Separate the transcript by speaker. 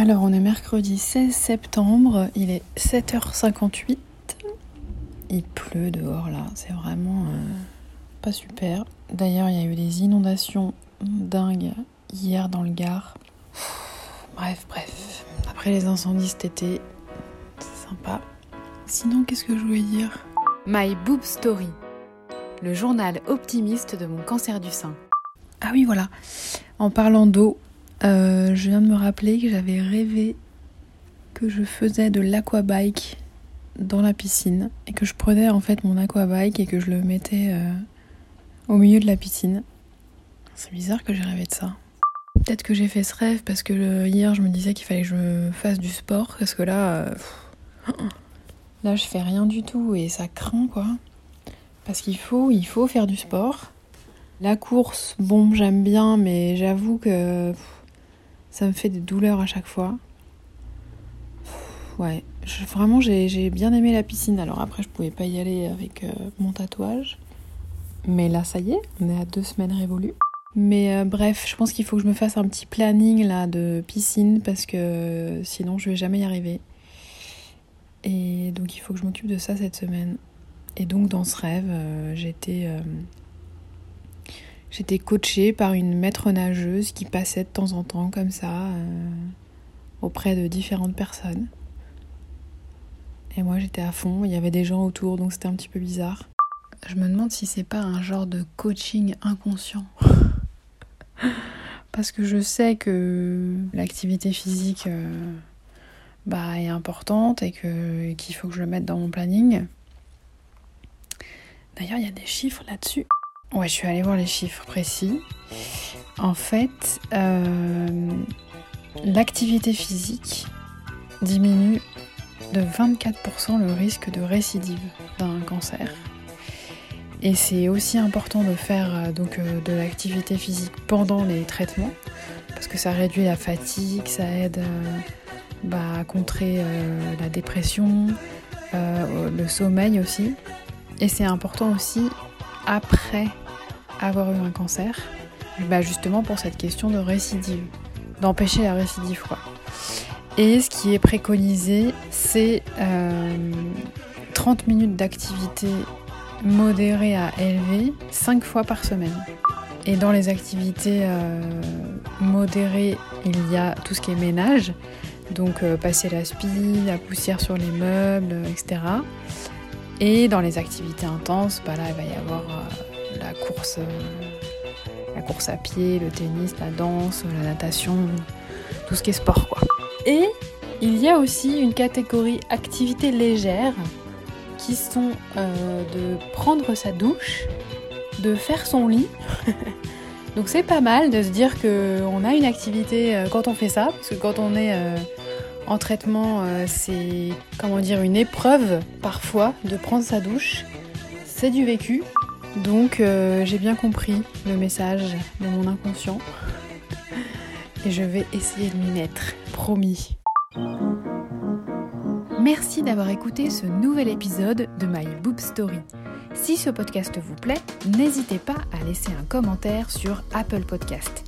Speaker 1: Alors, on est mercredi 16 septembre, il est 7h58. Il pleut dehors là, c'est vraiment euh, pas super. D'ailleurs, il y a eu des inondations dingues hier dans le Gard. Bref, bref. Après les incendies cet été, c'est sympa. Sinon, qu'est-ce que je voulais dire?
Speaker 2: My Boob Story, le journal optimiste de mon cancer du sein.
Speaker 1: Ah oui, voilà. En parlant d'eau, euh, je viens de me rappeler que j'avais rêvé que je faisais de l'aquabike dans la piscine et que je prenais en fait mon aquabike et que je le mettais euh, au milieu de la piscine. C'est bizarre que j'ai rêvé de ça. Peut-être que j'ai fait ce rêve parce que le, hier je me disais qu'il fallait que je fasse du sport parce que là, euh, là je fais rien du tout et ça craint quoi. Parce qu'il faut, il faut faire du sport. La course, bon, j'aime bien, mais j'avoue que ça me fait des douleurs à chaque fois. Ouais, vraiment j'ai bien aimé la piscine. Alors après, je pouvais pas y aller avec euh, mon tatouage. Mais là, ça y est, on est à deux semaines révolues. Mais euh, bref, je pense qu'il faut que je me fasse un petit planning là de piscine parce que sinon je vais jamais y arriver. Et donc il faut que je m'occupe de ça cette semaine. Et donc dans ce rêve, euh, j'étais j'étais coachée par une maître nageuse qui passait de temps en temps comme ça auprès de différentes personnes. Et moi j'étais à fond, il y avait des gens autour donc c'était un petit peu bizarre. Je me demande si c'est pas un genre de coaching inconscient. Parce que je sais que l'activité physique euh, bah, est importante et qu'il faut que je le mette dans mon planning. D'ailleurs, il y a des chiffres là-dessus. Ouais, je suis allée voir les chiffres précis. En fait, euh, l'activité physique diminue de 24% le risque de récidive d'un cancer. Et c'est aussi important de faire euh, donc euh, de l'activité physique pendant les traitements parce que ça réduit la fatigue, ça aide bah, à contrer la dépression, le sommeil aussi. Et c'est important aussi après avoir eu un cancer, bah, justement pour cette question de récidive, d'empêcher la récidive quoi. Et ce qui est préconisé, c'est 30 minutes d'activité modéré à élevé 5 fois par semaine. Et dans les activités euh, modérées, il y a tout ce qui est ménage, donc euh, passer la spie, la poussière sur les meubles, etc. Et dans les activités intenses, bah là, il va y avoir euh, la course, la course à pied, le tennis, la danse, la natation, tout ce qui est sport, quoi. Et il y a aussi une catégorie activité légère qui sont euh, de prendre sa douche, de faire son lit. Donc c'est pas mal de se dire qu'on a une activité euh, quand on fait ça, parce que quand on est euh, en traitement, c'est comment dire une épreuve parfois de prendre sa douche. C'est du vécu. Donc j'ai bien compris le message de mon inconscient. Et je vais essayer de m'y mettre, promis.
Speaker 2: Merci d'avoir écouté ce nouvel épisode de My Boob Story. Si ce podcast vous plaît, n'hésitez pas à laisser un commentaire sur Apple Podcast.